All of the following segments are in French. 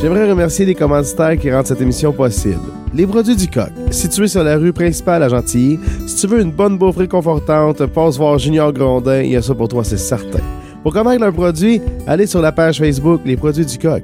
J'aimerais remercier les commanditaires qui rendent cette émission possible. Les produits du coq, situés sur la rue principale à Gentilly. Si tu veux une bonne bouffe réconfortante, passe voir Junior Grondin, il y a ça pour toi, c'est certain. Pour connaître leurs produits, allez sur la page Facebook Les produits du coq.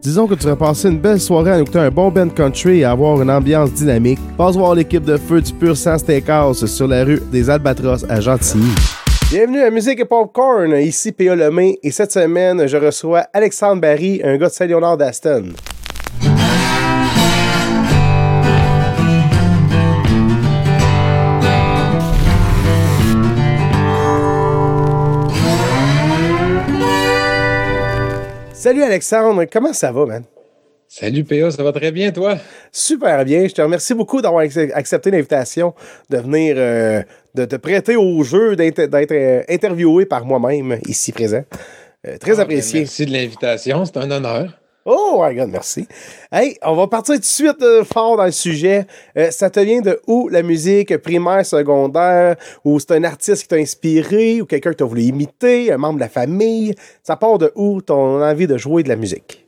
Disons que tu vas passer une belle soirée à écouter un bon band country et avoir une ambiance dynamique. Passe voir l'équipe de feu du Pur Sang Steakhouse sur la rue des Albatros à Gentilly. Bienvenue à Musique et Popcorn, ici P.A. Lemay, et cette semaine, je reçois Alexandre Barry, un gars de Saint-Léonard d'Aston. Salut Alexandre, comment ça va, man? Salut PA, ça va très bien, toi? Super bien. Je te remercie beaucoup d'avoir accepté l'invitation de venir, euh, de te prêter au jeu, d'être euh, interviewé par moi-même ici présent. Euh, très ah, ben, apprécié. merci de l'invitation, c'est un honneur. Oh my God, merci. Hey, on va partir tout de suite fort dans le sujet. ça te vient de où la musique primaire, secondaire, ou c'est un artiste qui t'a inspiré, ou quelqu'un que t'as voulu imiter, un membre de la famille? Ça part de où ton envie de jouer de la musique?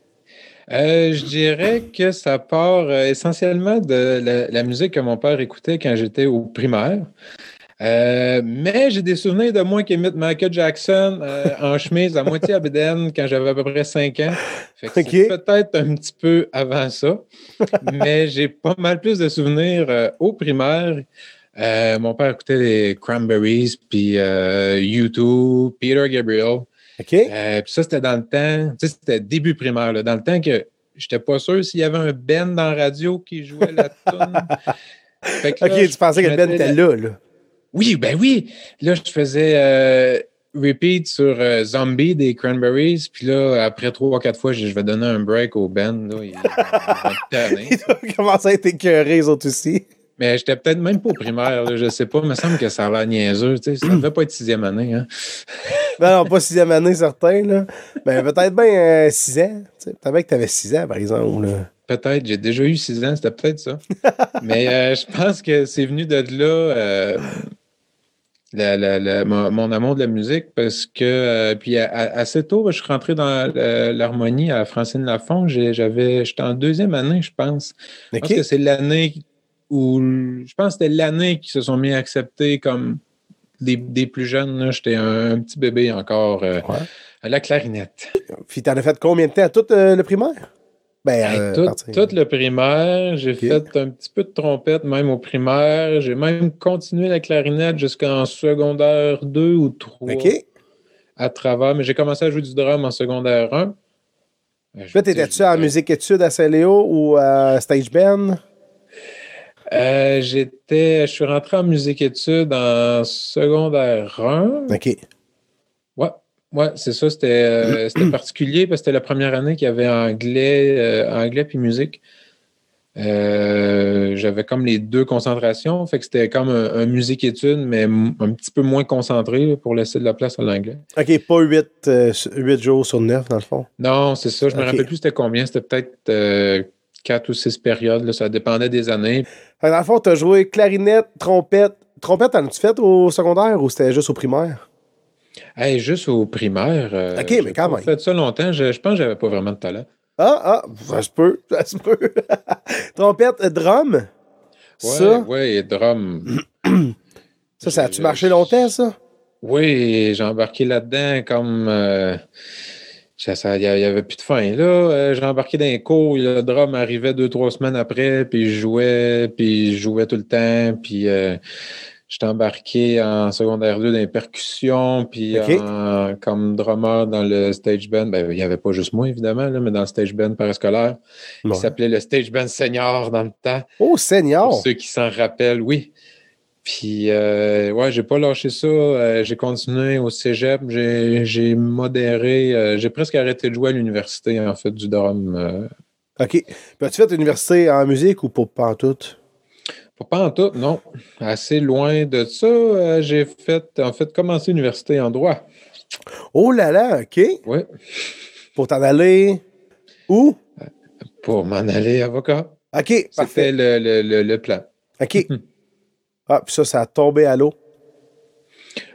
Euh, je dirais que ça part euh, essentiellement de la, musique que mon père écoutait quand j'étais au primaire. Euh, mais j'ai des souvenirs de moi qui imite Michael Jackson en chemise à moitié à Beden quand j'avais à peu près 5 ans. Que peut-être un petit peu avant ça. mais j'ai pas mal plus de souvenirs au primaire. mon père écoutait les Cranberries, puis YouTube, Peter Gabriel. OK? Euh, puis ça, c'était dans le temps, tu sais, c'était début primaire, là, dans le temps que j'étais pas sûr s'il y avait un Ben dans la radio qui jouait la tune. OK, tu pensais que le Ben était là, là. Oui, ben oui. Là, je faisais euh, repeat sur euh, Zombie des Cranberries. Puis là, après trois ou quatre fois, je, vais donner un break au Ben. Là, il, il, commencer à être écœuré, les autres aussi. Mais j'étais peut-être même pas au primaire, là, je sais pas. Il me semble que ça a l'air niaiseux. Tu sais, ça ne devait pas être sixième année. Hein? ben non, pas sixième année, certain. Là. Ben, peut-être bien euh, six ans. Peut-être que tu avais six ans, par exemple. Peut-être, j'ai déjà eu six ans, c'était peut-être ça. Mais euh, je pense que c'est venu de là euh, la, la, mon, amour de la musique parce que, puis assez tôt, je suis rentré dans l'harmonie à Francine Lafont. J'avais, j'étais en deuxième année, je pense. Je pense que c'est l'année où je pense que c'était l'année qu'ils se sont mis à accepter comme des, plus jeunes. J'étais un, petit bébé encore euh, à la clarinette. Puis t'en as fait combien de temps? Tout euh, le primaire? Ben, euh, tout, le primaire. J'ai fait un petit peu de trompette même au primaire. J'ai même continué la clarinette jusqu'en secondaire 2 ou 3. OK. À travers, mais j'ai commencé à jouer du drum en secondaire 1. Peut-être étais-tu en musique études à Saint-Léo ou à Stage Band? Euh, j'étais, je suis rentré en musique études en secondaire 1. OK. Ouais, ouais c'est ça. C'était, euh, particulier parce que c'était la première année qu'il y avait anglais, euh, anglais puis musique. j'avais comme les deux concentrations. Fait que c'était comme un, musique études, mais un petit peu moins concentré pour laisser de la place à l'anglais. OK, pas 8, jours sur 9 dans le fond? Non, c'est ça. Je me rappelle plus c'était combien. C'était peut-être quatre ou six périodes, là, ça dépendait des années. dans le fond, tu as joué clarinette, trompette. Trompette, en as-tu fait au secondaire ou c'était juste au primaire? Hey, juste au primaire. Euh, OK, mais quand même. J'ai fait ça longtemps. Je, pense que j'avais pas vraiment de talent. Ah, ah, ça se peut, ça se peut. Trompette, drum? Oui, ça? ouais, drum. ça, ça a-tu marché longtemps, ça? Oui, j'ai embarqué là-dedans comme... Euh, il n'y avait plus de fin. Là, euh, j'ai embarqué dans les cours, le drum arrivait deux, trois semaines après, puis je jouais, puis je jouais tout le temps, puis euh, j'étais embarqué en secondaire 2 dans les percussions, puis comme drummer dans le stage band. Ben, il n'y avait pas juste moi, évidemment, là, mais dans le stage band parascolaire, qui s'appelait le stage band senior dans le temps. Oh, senior! Pour ceux qui s'en rappellent, oui. Puis, euh, ouais, j'ai pas lâché ça. Euh, j'ai continué au cégep. J'ai modéré. Euh, j'ai presque arrêté de jouer à l'université, en fait, du drum. Euh. OK. Puis, as-tu fait l'université en musique ou pour pas en tout? Pour pas en tout, non. Assez loin de ça. j'ai fait, en fait, commencé l'université en droit. Oh là là, OK. Oui. Pour t'en aller où? Pour m'en aller avocat. OK. C'était le, le, le plan. OK. Ah, puis ça, ça a tombé à l'eau.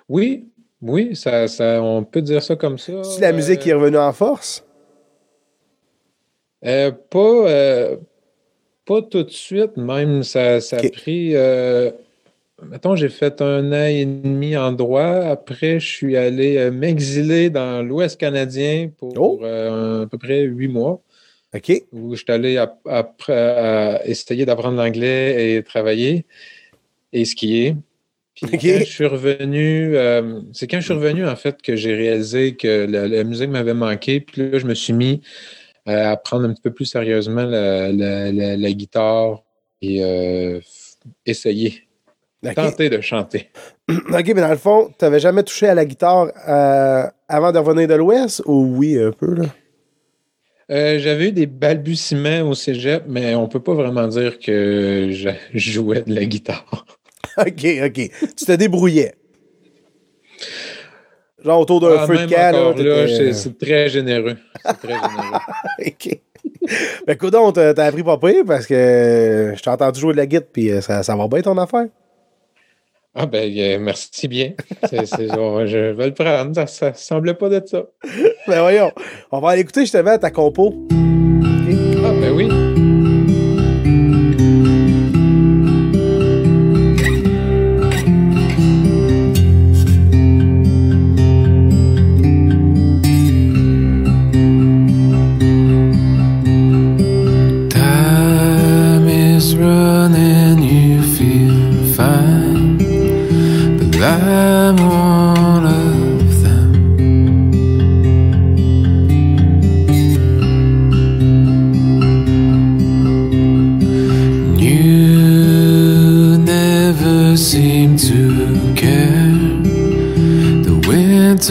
Oui, oui, ça, ça, on peut dire ça comme ça. C'est la musique qui est revenue en force? Euh, pas, euh, pas tout de suite, même. Ça, ça a pris. euh, mettons, j'ai fait un an et demi en droit. Après, je suis allé euh, m'exiler dans l'Ouest canadien pour Oh. euh, à peu près huit mois, OK. où je suis allé à essayer d'apprendre l'anglais et travailler et skier. Puis Ok. quand je suis revenu, euh, c'est quand je suis revenu, en fait, que j'ai réalisé que la, la musique m'avait manqué. Puis là, je me suis mis euh, à prendre un petit peu plus sérieusement la, la- la- la guitare et euh, essayer, tenter de chanter. OK, mais dans le fond, tu n'avais jamais touché à la guitare euh, avant de revenir de l'Ouest? Ou oui, un peu, là? Euh, J'avais eu des balbutiements au cégep, mais on peut pas vraiment dire que je jouais de la guitare. OK, OK. Tu te débrouillais. Genre autour d'un Ah, feu de camp, là, t'étais- c'est très généreux. C'est très généreux. OK. Ben, t'as t'as appris pas pire parce que je t'ai entendu jouer de la guitare puis euh, ça, ça va bien ton affaire? Ah ben, euh, merci bien. On- je vais le prendre. Ça, ça semblait pas d'être ça. Ben voyons, on va aller écouter justement ta compo.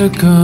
ago.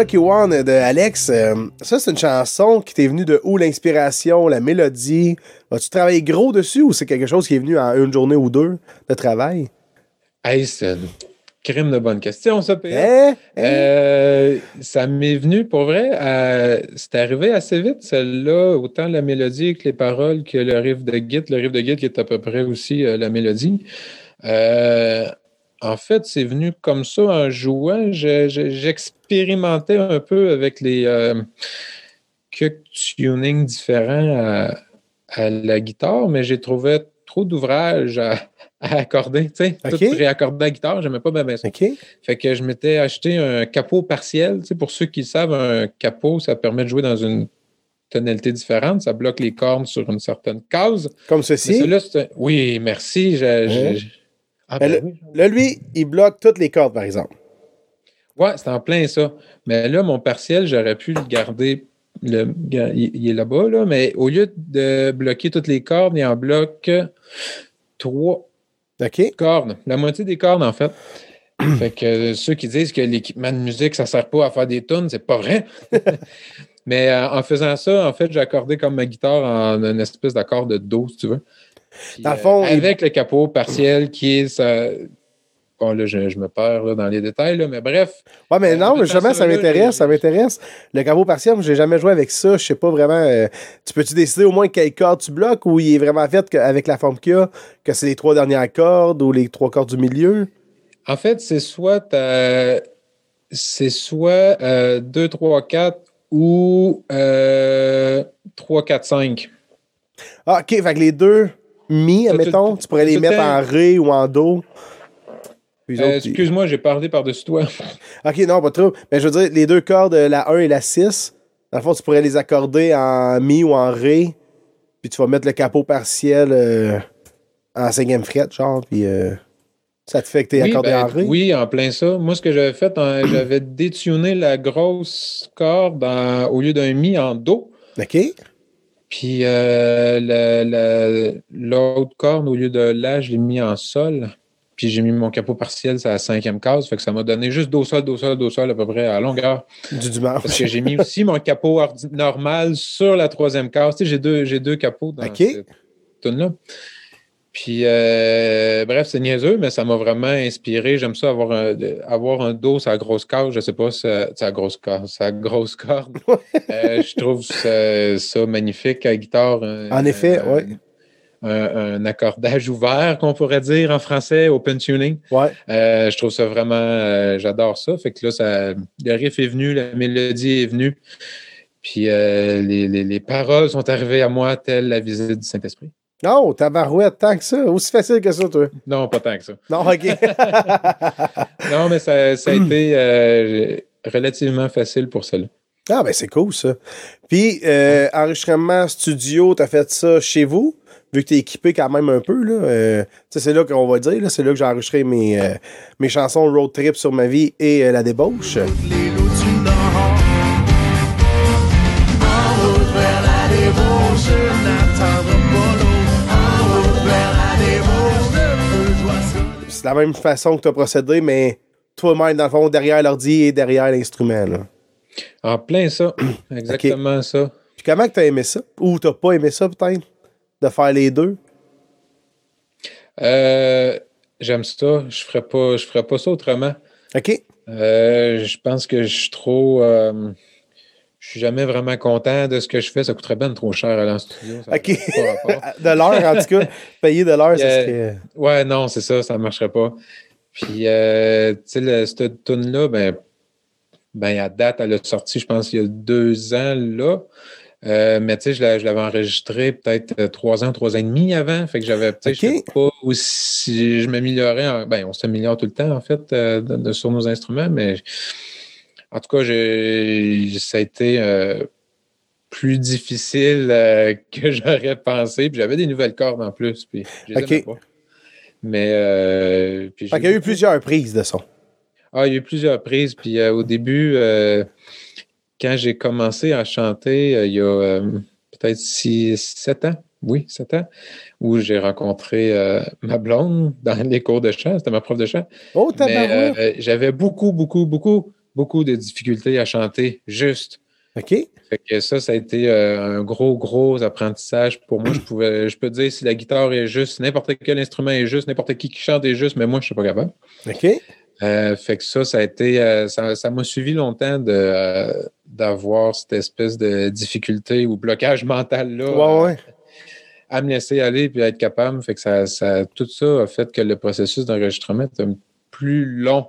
Lucky One de Alex. Euh, ça, c'est une chanson qui t'est venue de où l'inspiration, la mélodie? As-tu travaillé gros dessus ou c'est quelque chose qui est venu en une journée ou deux de travail? Hey, c'est une crime de bonne question, ça. Hein? Hein? Euh, ça m'est venu pour vrai. c'est arrivé assez vite, celle-là, autant la mélodie que les paroles que le riff de Git. Le riff de Git qui est à peu près aussi euh, la mélodie. Euh, en fait, c'est venu comme ça en jouant. Je- je- J'expérimentais un peu avec les euh, tunings différents à, à la guitare, mais j'ai trouvé trop d'ouvrages à, à accorder. Tu sais, Ok. tout réaccorder la guitare, j'aimais pas bien bien ça. OK. Fait que je m'étais acheté un capot partiel. Tu sais, pour ceux qui le savent, un capot, ça permet de jouer dans une tonalité différente. Ça bloque les cordes sur une certaine case. Comme ceci. un- Oui, merci. Ah, Ben, oui. Là, lui, il bloque toutes les cordes, par exemple. Ouais, c'est en plein ça. Mais là, mon partiel, j'aurais pu le garder. Le, il, est là-bas, là, mais au lieu de bloquer toutes les cordes, il en bloque trois OK. cordes. La moitié des cordes, en fait. fait que ceux qui disent que l'équipement de musique, ça sert pas à faire des tunes, c'est pas vrai. Mais euh, en faisant ça, en fait, j'ai accordé comme ma guitare en une espèce d'accord de Do, si tu veux. Puis, Dans le fond, euh, il- avec le capot partiel qui est ça. Bon, là, je, je me perds là, dans les détails, là, mais bref. Ouais, mais non, mais justement, ça, m'intéresse, ça m'intéresse. Le capot partiel, moi, j'ai jamais joué avec ça. Je sais pas vraiment. euh, tu peux-tu décider au moins quelle corde tu bloques ou il est vraiment fait que- avec la forme qu'il y a, que c'est les trois dernières cordes ou les trois cordes du milieu? En fait, c'est soit c'est soit euh, 2, 3, 4 ou euh, 3, 4, 5. Ah, OK, fait que les deux mi, admettons, tu pourrais les mettre en ré ou en do. Euh, Excuse-moi, j'ai parlé par-dessus toi. OK, non, pas trop. Mais je veux dire, les deux cordes, la 1 et la 6, dans le fond, tu pourrais les accorder en mi ou en ré. Puis tu vas mettre le capot partiel euh, en cinquième fret, genre. Puis euh, ça te fait que t'es Oui, accordé ben, en ré? oui, en plein ça. Moi, ce que j'avais fait, hein, j'avais détuné la grosse corde en- au lieu d'un mi en do. OK. Puis euh, l'autre corne, au lieu de là, je l'ai mis en sol. Puis j'ai mis mon capot partiel, c'est à la cinquième case. Fait que ça m'a donné juste dos sol, dos sol, dos sol à peu près à longueur. Du dimanche. Parce que j'ai mis aussi mon capot normal sur la troisième case. Tu sais, j'ai deux, j'ai deux capots dans cette tune-là. Puis, euh, bref, c'est niaiseux, mais ça m'a vraiment inspiré. J'aime ça, avoir un, avoir un dos la grosse corde. Je sais pas la grosse corde, sa grosse corde. Euh, je trouve ça, ça magnifique à la guitare. un- En effet, ouais. Un, un accordage ouvert, qu'on pourrait dire en français, open tuning. Ouais. Euh, je trouve ça vraiment, euh, j'adore ça. Fait que là, ça, le riff est venu, la mélodie est venue. Puis les, les- les paroles sont arrivées à moi, telle la visite du Saint-Esprit. Non, tabarouette, tant que ça. Aussi facile que ça, toi. Non, pas tant que ça. Non, OK. Non, mais ça, ça a été euh, relativement facile pour cela. ah, ben c'est cool, ça. Puis, euh, enregistrement studio, t'as fait ça chez vous? Vu que t'es équipé quand même un peu, là. euh, c'est là qu'on va dire, là, c'est là que j'ai enregistré mes, mes chansons Road Trip sur ma vie et La débauche. C'est la même façon que t'as procédé, mais toi-même, dans le fond, derrière l'ordi et derrière l'instrument, là. En plein ça. Exactement ça. Puis comment que t'as aimé ça? Ou t'as pas aimé ça, peut-être? De faire les deux? Euh, J'aime ça. Je ferais pas, je ferais pas ça autrement. OK. Euh, je pense que je suis trop. euh, je suis jamais vraiment content de ce que je fais. Ça coûterait bien trop cher à aller en studio. OK. de l'heure, en tout cas. Payer de l'heure, ça Euh, serait... Ouais, non, c'est ça, ça ne marcherait pas. Puis, euh, tu sais, cette tune-là, ben, ben, à date, elle a sorti, je pense, il y a deux ans, là. Euh, mais tu sais, je l'a- je l'avais enregistré peut-être trois ans, trois ans et demi avant. Fait que j'avais, tu sais, je OK. sais pas aussi. Je m'améliorais. en- Ben, on s'améliore tout le temps, en fait, euh, de- de- sur nos instruments, mais en tout cas, ça a été euh, plus difficile euh, que j'aurais pensé. Puis j'avais des nouvelles cordes en plus. Puis je les OK. aimais pas. Mais. Euh, puis Fait qu'il y a eu plusieurs prises de son. ah, il y a eu plusieurs prises. Puis au début, quand j'ai commencé à chanter, il y a peut-être six, sept ans, oui, sept ans, où j'ai rencontré euh, ma blonde dans les cours de chant. C'était ma prof de chant. Oh, Mais euh, j'avais beaucoup, beaucoup, beaucoup, beaucoup de difficultés à chanter juste. OK. Fait que ça, ça a été euh, un gros, gros apprentissage pour moi. Je pouvais, je peux dire si la guitare est juste, n'importe quel instrument est juste, n'importe qui qui chante est juste, mais moi, je ne suis pas capable. OK. Euh, fait que ça, ça a été, euh, ça, ça m'a suivi longtemps de, d'avoir cette espèce de difficulté ou blocage mental là Ouais, ouais. à, me laisser aller puis à être capable. Fait que ça, ça, tout ça a fait que le processus d'enregistrement était plus long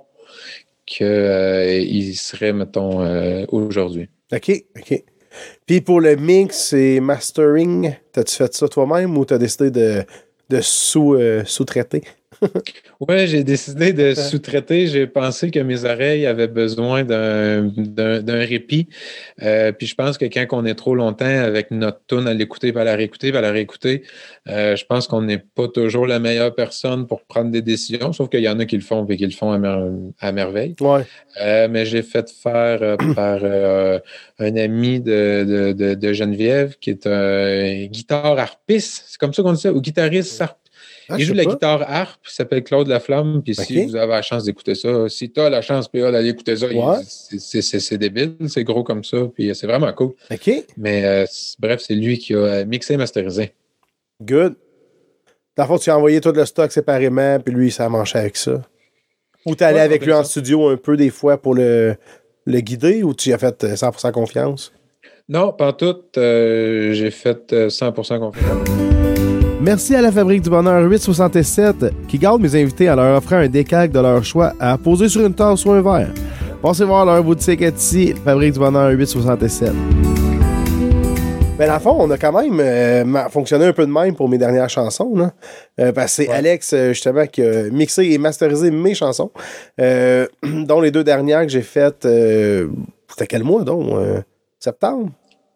qu'il serait, mettons, euh, aujourd'hui. OK. OK. Puis pour le mix et mastering, t'as-tu fait ça toi-même ou t'as décidé de, de sous, Ouais, j'ai décidé de sous-traiter. J'ai pensé que mes oreilles avaient besoin d'un, répit. Euh, puis je pense que quand on est trop longtemps avec notre tune à l'écouter, à la réécouter, à la réécouter, euh, je pense qu'on n'est pas toujours la meilleure personne pour prendre des décisions, sauf qu'il y en a qui le font et qui le font à, mer- à merveille. Ouais. Euh, mais j'ai fait faire par un ami de, de, de, de Geneviève qui est un guitare harpiste. C'est comme ça qu'on dit ça, ou guitariste harpiste. Ah, il joue de la pas. guitare harpe, il s'appelle Claude Laflamme. Puis si vous avez la chance d'écouter ça, si tu as la chance PA d'aller écouter ça, Ouais. c'est- débile, c'est gros comme ça, puis c'est vraiment cool. OK. Mais euh, bref, c'est lui qui a euh, mixé et masterisé. Good. Dans le fond, tu as envoyé tout le stock séparément, puis lui, ça a manché avec ça. Ou t'es allé Ouais, avec lui en ça. studio un peu des fois pour le, le guider ou tu y as fait euh, 100% confiance? Non, pas tout, euh, j'ai fait euh, 100% confiance. Merci à la Fabrique du Bonheur 867 qui garde mes invités en leur offrant un décalque de leur choix à poser sur une tasse ou un verre. Pensez voir leur boutique Etsy, Fabrique du Bonheur 867. Ben, dans le fond, on a quand même euh, fonctionné un peu de même pour mes dernières chansons. Là. Euh, parce que c'est Ouais. Alex, euh, justement, qui a mixé et masterisé mes chansons. Euh, dont les deux dernières que j'ai faites. C'était quel mois, donc Septembre?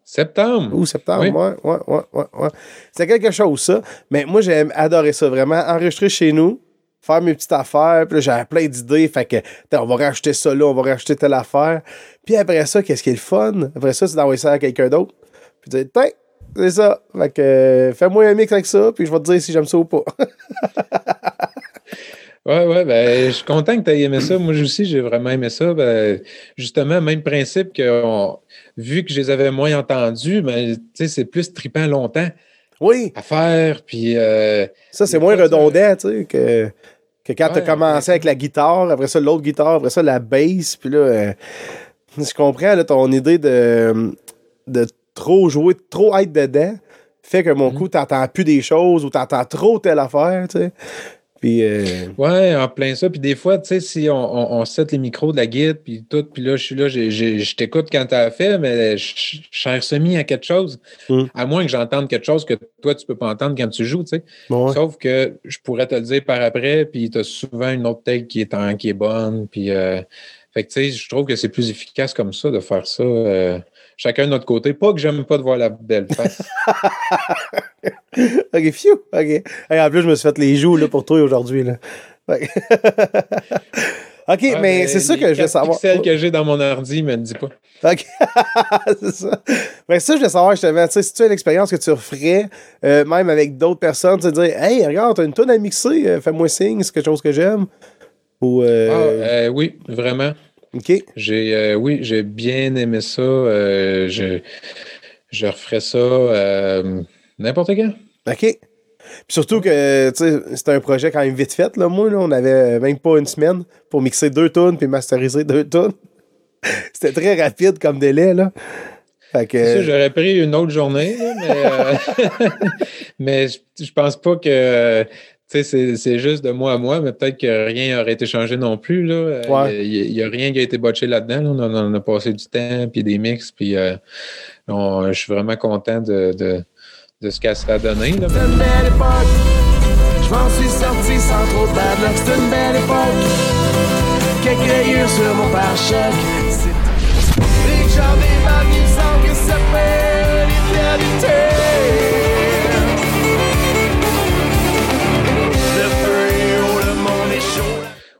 Septembre! ou septembre, Oui. ouais, ouais, ouais, ouais, ouais. C'est quelque chose, ça. Mais moi, j'ai adoré ça, vraiment. Enregistrer chez nous, faire mes petites affaires, puis là, j'avais plein d'idées. Fait que, on va racheter ça là, on va racheter telle affaire. Puis après ça, qu'est-ce qui est le fun? Après ça, c'est d'envoyer ça à quelqu'un d'autre. Puis dire, tiens, C'est ça. Fait que euh, fais-moi un mix avec ça, puis je vais te dire si j'aime ça ou pas. Ouais, ouais, ben, je suis content que tu aies aimé ça. Moi aussi, j'ai vraiment aimé ça. Ben, justement, même principe que on- vu que je les avais moins entendus, ben, tu sais, c'est plus trippant longtemps oui, à faire. Puis, euh, ça, c'est moins redondant, tu sais, que, que quand t'as Ouais, commencé ouais. avec la guitare, après ça, l'autre guitare, après ça, la bass, puis là, euh, je comprends, là, ton idée de, de trop jouer, de trop être dedans, fait que mon coup, t'entends plus des choses ou t'entends trop telle affaire, tu sais. Puis, euh, ouais, en plein ça. Puis des fois, tu sais, si on, on, on set les micros de la guide, puis tout, puis là, je suis là, je t'écoute quand tu as fait, mais je suis semi à quelque chose. Mm. À moins que j'entende quelque chose que toi, tu peux pas entendre quand tu joues, tu sais. ouais. Sauf que je pourrais te le dire par après, puis tu as souvent une autre take qui est, en, qui est bonne. Puis, euh, fait que, tu sais, je trouve que c'est plus efficace comme ça de faire ça. euh, chacun de notre côté. Pas que j'aime pas de voir la belle face. Ok, phew, ok. Hey, en plus, je me suis fait les joues là, pour toi aujourd'hui. Là. Ok, Ah, mais c'est ça que je veux savoir. pixels que j'ai dans mon ordi, me le dis pas. Ok. c'est ça. Mais ça, je voulais savoir, justement, tu sais, si tu as une expérience que tu referais, euh, même avec d'autres personnes, tu sais, dire, hey, regarde, t'as une tonne à mixer, euh, fais-moi signe, c'est quelque chose que j'aime? Ou, euh, Ah, euh, oui, vraiment. Ok. J'ai euh, oui, j'ai bien aimé ça. euh, je, je referais ça euh, n'importe quand. OK. Puis surtout que, c'était un projet quand même vite fait, là, moi, là. On avait même pas une semaine pour mixer deux tonnes puis masteriser deux tonnes. c'était très rapide comme délai, là. Fait que. C'est ça, j'aurais pris une autre journée, mais, euh, mais je, je pense pas que c'est, c'est juste de moi à moi, mais peut-être que rien n'aurait été changé non plus. Là. Ouais. Il n'y a, rien qui a été botché là-dedans. là. On, en, on a passé du temps, puis des mix, puis euh, je suis vraiment content de, de, de ce qu'elle a donné. Là. C'est une belle époque. Je m'en suis sorti sans trop de bad luck. C'est une belle époque. Quelques rayures sur mon pare-choc.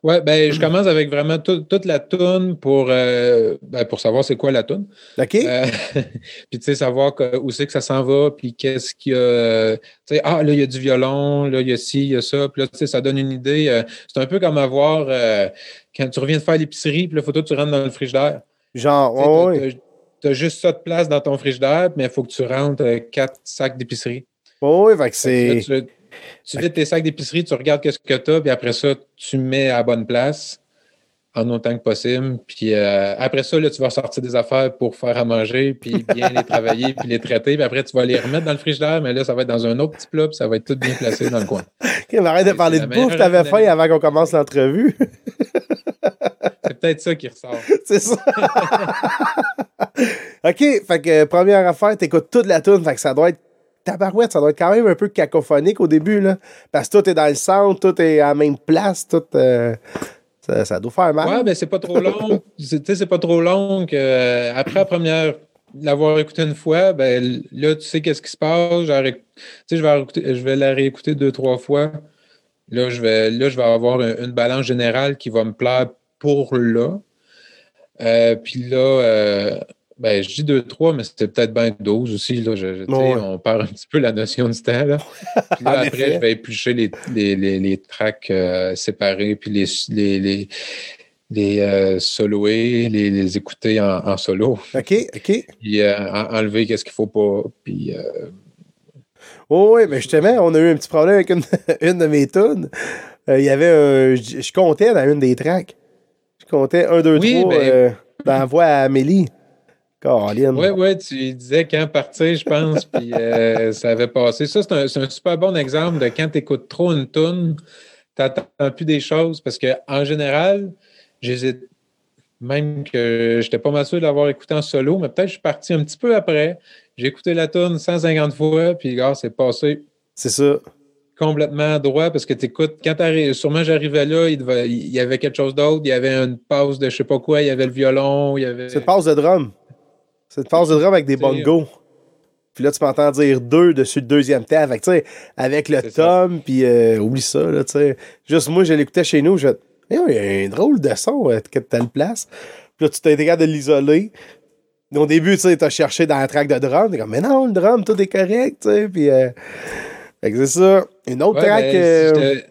Ouais, ben, je commence avec vraiment tout- toute la toune pour, euh, ben, pour savoir c'est quoi la toune. OK. Euh, puis tu sais, savoir que- où c'est que ça s'en va, puis qu'est-ce qu'il y a. Tu sais, ah, là, il y a du violon, là, il y a ci, il y a ça. Puis là, tu sais, ça donne une idée. euh, c'est un peu comme avoir, euh, quand tu reviens de faire l'épicerie, puis là, faut que tu rentres dans le frigidaire. Genre, Tu t'as- ouais. t'as- T'as juste ça de place dans ton frigidaire, mais il faut que tu rentres quatre sacs d'épicerie. Ouais, ouais, fait que c'est. Tu, vides tes sacs d'épicerie, tu regardes qu'est-ce que tu as, puis après ça, tu mets à la bonne place en autant que possible. Puis euh, après ça, là, tu vas sortir des affaires pour faire à manger, puis bien les travailler, puis les traiter. Puis après, tu vas les remettre dans le frigidaire, mais là, ça va être dans un autre petit plat, puis ça va être tout bien placé dans le coin. Ok, mais arrête de parler de bouffe, t'avais faim avant qu'on commence l'entrevue. C'est peut-être ça qui ressort. c'est ça. OK, fait que euh, première affaire, t'écoutes toute la tune, fait que ça doit être tabarouette, ça doit être quand même un peu cacophonique au début, là. Parce que tout est dans le centre, tout est à la même place, tout. euh, ça, doit faire mal. Ouais, ben c'est pas trop long. C'est- pas trop long euh, après la première l'avoir écouté une fois, ben là, tu sais qu'est-ce qui se passe. Je vais, je vais la réécouter deux, trois fois. Là, je vais, là, je vais avoir un- une balance générale qui va me plaire pour là. Euh, puis là, ben, je dis deux, trois, mais c'était peut-être bien 12 aussi. Là, Je- je- tu sais, Ouais. On perd un petit peu la notion du temps. Là. Puis là, après, je vais éplucher les, les, les, les tracks euh, séparés, puis les, les, les, les euh, soloer, les, les écouter en, en solo, OK, OK. puis euh, en- enlever qu'est-ce qu'il faut pas. Puis, euh, Oh, oui, mais justement, on a eu un petit problème avec une, une de mes tunes. Il y avait un. Je je comptais dans une des tracks. Je comptais un, deux, Oui, trois ben- euh, dans la voix à Amélie. Caroline. Oui, oui, tu disais quand partir, je pense, puis euh, ça avait passé. Ça, c'est un, super bon exemple de quand tu écoutes trop une tune, tu n'entends plus des choses parce qu'en général, j'hésite. Même que j'étais pas mal sûr de l'avoir écouté en solo, mais peut-être je suis parti un petit peu après. J'ai écouté la tune 150 fois, puis gars, c'est passé C'est ça. complètement droit parce que tu écoutes, quand sûrement j'arrivais là, il, devait- il y avait quelque chose d'autre, il y avait une pause de je sais pas quoi, il y avait le violon, il y avait. C'est une passe de drum. C'est une passe de drum avec des bongos. Puis là, tu m'entends dire deux dessus le deuxième. Fait que, sais, avec le tom, puis euh, oublie ça, là, tu sais. Juste moi, je l'écoutais chez nous, je Eh il y a un drôle de son euh, que telle place. Puis là, tu t'es capable de l'isoler. Au début, tu sais, t'as cherché dans la track de drum, t'es comme, mais non, le drum, tout est correct, tu sais, puis... euh, fait que c'est ça. Une autre Ouais, track... ben, euh, si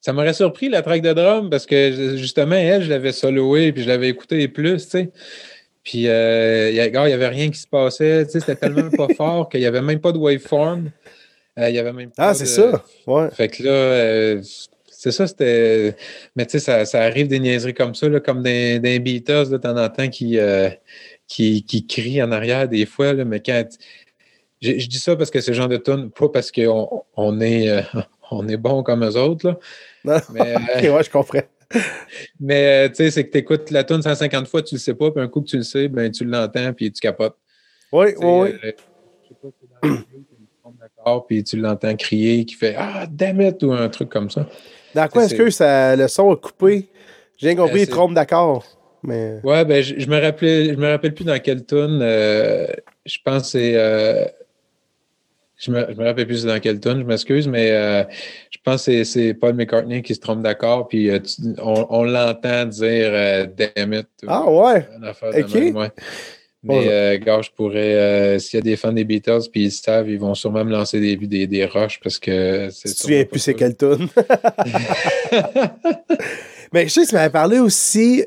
Ça m'aurait surpris la track de drum parce que justement, elle, je l'avais soloé puis je l'avais écouté plus, tu sais. Puis, euh, il n'y avait rien qui se passait, tu sais, c'était tellement pas fort qu'il n'y avait même pas de waveform. Euh, y avait même pas Ah, c'est de- ça. Ouais. Fait que là, euh, c'est ça, c'était. Mais tu sais, ça, ça arrive des niaiseries comme ça, là, comme des, des Beatles de temps en temps qui, qui, qui crient en arrière des fois, là, mais quand. Je, je dis ça parce que c'est genre de tune, pas parce qu'on on est, on est bon comme eux autres, là. Non, Mais, ok, ouais, je comprends. Mais euh, tu sais, c'est que tu écoutes la tune 150 fois, tu le sais pas, puis un coup que tu le sais, ben tu l'entends, puis tu capotes. Oui, oui, euh, je sais pas, c'est dans le d'accord, puis tu l'entends crier, qui fait Ah, damn it, ou un truc comme ça. Dans quoi est-ce que ça, le son a coupé? J'ai bien compris, Euh, il trompe d'accord. Mais. Ouais, ben, je, je me rappelais, je me rappelle plus dans quelle tune. euh, je pense que c'est. euh, je me, je me rappelle plus dans quelle tune, je m'excuse, mais euh, je pense que c'est- Paul McCartney qui se trompe d'accord, puis euh, tu- on, on l'entend dire euh, Damn it. ou, Ah ouais. Ok. même, ouais. Mais, euh, gars, je pourrais. S'il y a des fans des Beatles, puis ils savent, ils vont sûrement me lancer des, des, des rushs parce que c'est. Tu sûrement plus c'est ça. quelle tune. Mais je sais que tu m'avais parlé aussi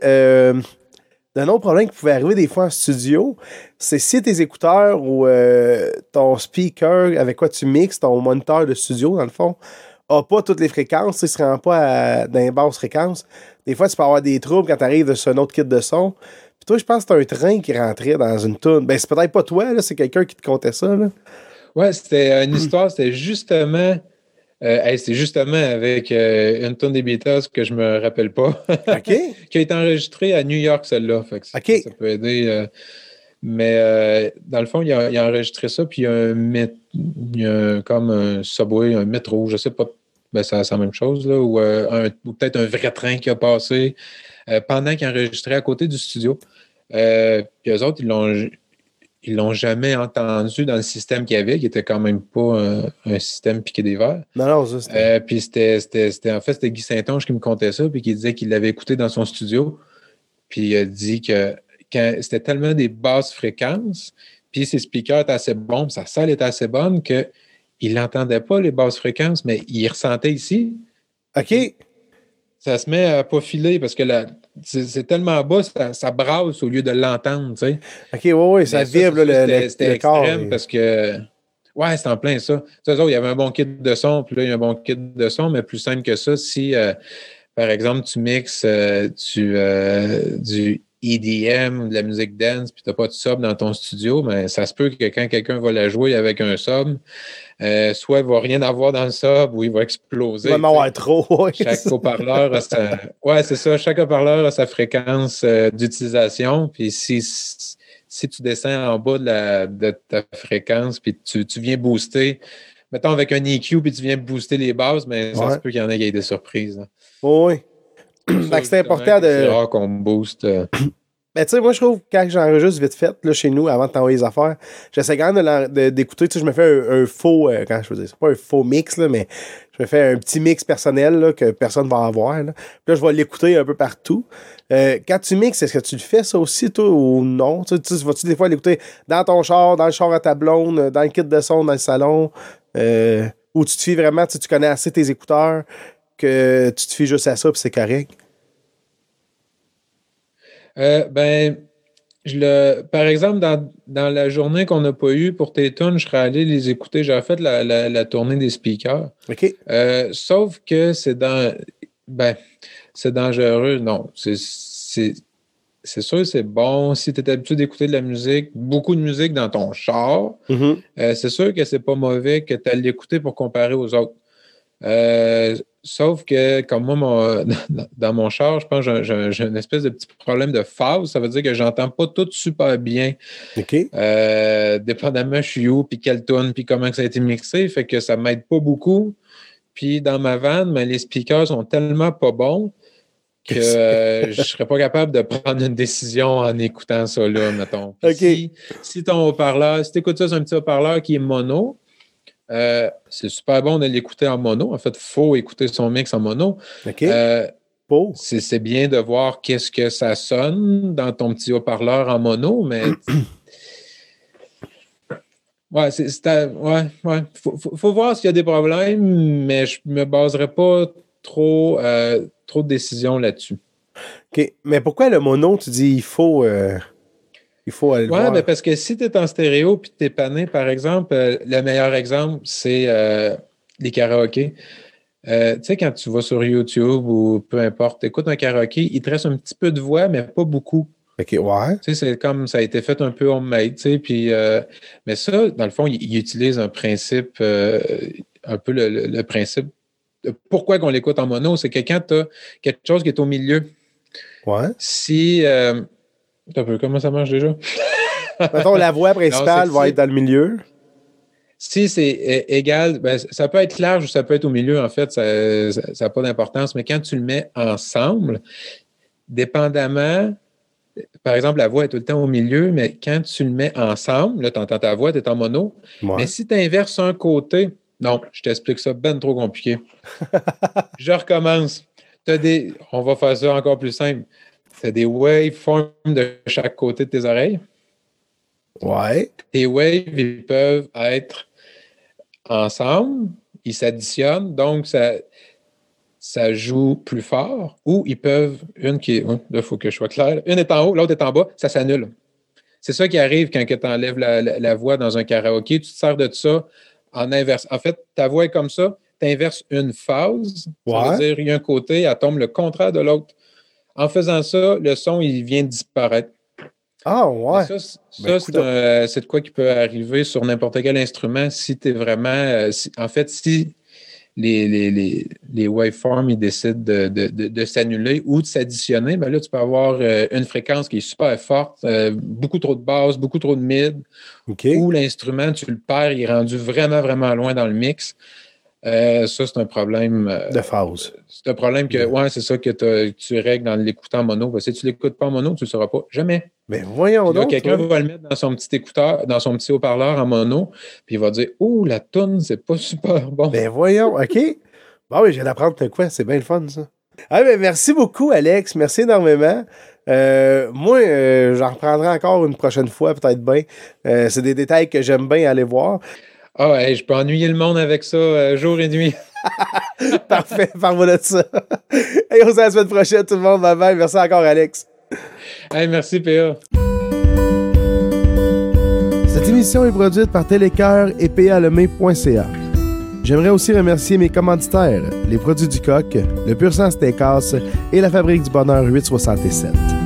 d'un autre problème qui pouvait arriver des fois en studio. C'est si tes écouteurs ou euh, ton speaker avec quoi tu mixes, ton moniteur de studio, dans le fond, a pas toutes les fréquences, tu sais, se rend pas à, dans les basses fréquences. Des fois, tu peux avoir des troubles quand tu arrives sur un autre kit de son. Puis toi, je pense que c'est un train qui rentrait dans une tune. Ben, c'est peut-être pas toi, c'est quelqu'un qui te contait ça. Là. Ouais, c'était une histoire, c'était justement. Euh, hey, c'est justement avec euh, une tonne des Beatles que je me rappelle pas, OK? qui a été enregistrée à New York, celle-là. Ça, peut aider. euh, mais euh, dans le fond, il a, il a enregistré ça, puis il y a, un mét- il y a un- comme un subway, un métro, je sais pas. Ben, c'est c'est la même chose, là, ou, euh, peut-être un vrai train qui a passé euh, pendant qu'il enregistrait à côté du studio. Puis eux autres, ils l'ont ils l'ont jamais entendu dans le système qu'il y avait, qui était quand même pas un, un système piqué des verres. Non, non, ça, c'était- Euh, puis c'était, c'était, c'était- en fait, c'était Guy Saint-Onge qui me contait ça, puis qui disait qu'il l'avait écouté dans son studio. Puis il a dit que quand, c'était tellement des basses fréquences, puis ses speakers étaient assez bons, sa salle était assez bonne que il n'entendait pas les basses fréquences, mais il ressentait ici. OK. Ça se met à pas filer parce que la- c'est, tellement bas, ça, ça brasse au lieu de l'entendre, tu sais. OK, ouais, ouais, ça Mais vibre, le, le- C'était extrême parce que. Ouais, c'est en plein ça. Tu sais, il y avait un bon kit de son, puis là, il y a un bon kit de son, mais plus simple que ça, si, euh, par exemple, tu mixes euh, du, euh, du EDM ou de la musique dance, puis tu n'as pas de sub dans ton studio, mais ça se peut que quand quelqu'un va la jouer avec un sub, euh, soit il ne va rien avoir dans le sub ou il va exploser. Il va avoir trop. Chaque haut-parleur a sa... Ouais, c'est ça. Chaque haut-parleur a sa fréquence euh, d'utilisation. Puis si, si tu descends en bas de, la, de ta fréquence, puis tu, tu viens booster, mettons avec un EQ, puis tu viens booster les bases, mais ça Ouais. se peut qu'il y en ait des surprises. oui. C'est important que C'est de. rare qu'on booste. euh, Ben, tu sais, moi, je trouve que quand j'enregistre vite fait, là, chez nous, avant de t'envoyer les affaires, j'essaie quand même de de- d'écouter. Tu sais, je me fais un, un faux. euh, quand je veux dire, c'est pas un faux mix, là, mais je me fais un petit mix personnel là, que personne va avoir. Là. Puis là, je vais l'écouter un peu partout. Euh, quand tu mixes, est-ce que tu le fais ça aussi, toi, ou non? Tu sais, vas-tu des fois l'écouter dans ton char, dans le char à ta blonde, euh, dans le kit de son, dans le salon? Euh, ou tu te fies vraiment, tu connais assez tes écouteurs que tu te fies juste à ça, puis c'est correct? Euh, ben, je le, par exemple, dans, dans la journée qu'on n'a pas eue pour tes tunes, je serais allé les écouter. J'aurais fait la, la, la tournée des speakers. OK? Euh, sauf que c'est dans. Ben, c'est dangereux. Non. C'est, sûr que c'est bon. Si tu es habitué d'écouter de la musique, beaucoup de musique dans ton char, Mhm. euh, c'est sûr que c'est pas mauvais que tu ailles l'écouter pour comparer aux autres. Euh, sauf que, comme moi, mon- dans, mon char, je pense que j'ai, une espèce de petit problème de phase. Ça veut dire que j'entends pas tout super bien, OK? euh, dépendamment je suis où, puis quelle tune, puis comment que ça a été mixé. Fait que ça m'aide pas beaucoup. Puis dans ma vanne, mais les speakers sont tellement pas bons que euh, je serais pas capable de prendre une décision en écoutant ça là, mettons. Puis OK. Si, si ton haut-parleur, si tu écoutes ça sur un petit haut-parleur qui est mono, euh, c'est super bon de l'écouter en mono. En fait, il faut écouter son mix en mono. OK? Euh, c'est c'est bien de voir qu'est-ce que ça sonne dans ton petit haut-parleur en mono, mais. Ouais, c'est. Ouais, ouais. Faut, faut, faut voir s'il y a des problèmes, mais je me baserai pas trop, euh, trop de décisions là-dessus. OK. Mais pourquoi le mono, tu dis il faut, euh, il faut aller le Ouais, voir? ben parce que si tu es en stéréo puis tu es pané, par exemple, euh, le meilleur exemple, c'est euh, les karaokés. Euh, tu sais, quand tu vas sur YouTube ou peu importe, tu écoutes un karaoké, il te reste un petit peu de voix, mais pas beaucoup. OK, ouais. Tu sais, c'est comme ça a été fait un peu homemade, tu sais, puis... euh, mais ça, dans le fond, il, il utilise un principe, euh, un peu le, le- le principe... de Pourquoi qu'on l'écoute en mono? C'est que quand tu as quelque chose qui est au milieu, Ouais. si... un peu, comment ça marche déjà? Mettons, la voix principale Non, va être dans le milieu. Si c'est égal, ben, ça peut être large ou ça peut être au milieu, en fait, ça n'a pas d'importance. Mais quand tu le mets ensemble, dépendamment, par exemple, la voix est tout le temps au milieu, mais quand tu le mets ensemble, là, tu entends ta voix, tu es en mono. Ouais. Mais si tu inverses un côté, non, je t'explique ça, ben trop compliqué. je recommence. T'as des, on va faire ça encore plus simple. Tu as des waveforms de chaque côté de tes oreilles Ouais. tes waves, ils peuvent être ensemble, ils s'additionnent, donc ça, ça joue plus fort, ou ils peuvent, une qui est, là, il faut que je sois clair, une est en haut, l'autre est en bas, ça s'annule. C'est ça qui arrive quand tu enlèves la, la- la voix dans un karaoké, tu te sers de ça en inverse. En fait, ta voix est comme ça, tu inverses une phase, ça Ouais. veut dire il y a un côté, elle tombe le contraire de l'autre. En faisant ça, le son, il vient disparaître. Ah, ouais. Ça, Ben, c'est écoute, un- c'est de quoi qui peut arriver sur n'importe quel instrument si tu es vraiment. euh, si- en fait, si les, les, les, les waveforms ils décident de, de, de, de s'annuler ou de s'additionner, ben là, tu peux avoir euh, une fréquence qui est super forte, euh, beaucoup trop de basse, beaucoup trop de mid, ou l'instrument, tu le perds, il est rendu vraiment, vraiment loin dans le mix. Euh, ça, c'est un problème. euh, De phase. c'est un problème que, ouais, c'est ça que, tu règles en l'écoutant en mono. Parce que si tu l'écoutes pas en mono, tu ne le sauras pas. Jamais. Mais voyons donc. quelqu'un va le mettre dans son petit écouteur, dans son petit haut-parleur en mono, puis il va dire Oh, la toune, c'est pas super bon. Ben voyons, OK. Bon, oui, je viens d'apprendre de quoi? C'est bien le fun, ça. Ah, ben, merci beaucoup, Alex. Merci énormément. Euh, moi, j'en reprendrai encore une prochaine fois, peut-être bien. C'est des détails que j'aime bien aller voir. Ah, ouais, je peux ennuyer le monde avec ça euh, jour et nuit. Parfait, parle-moi de ça. Et on se dit à la semaine prochaine, tout le monde. Bye bye. Merci encore, Alex. Hey, merci, PA. Cette émission est produite par Télécœur et palemé.ca. J'aimerais aussi remercier mes commanditaires, les produits du coq, le Pur Sang Steakhouse et la Fabrique du Bonheur 867.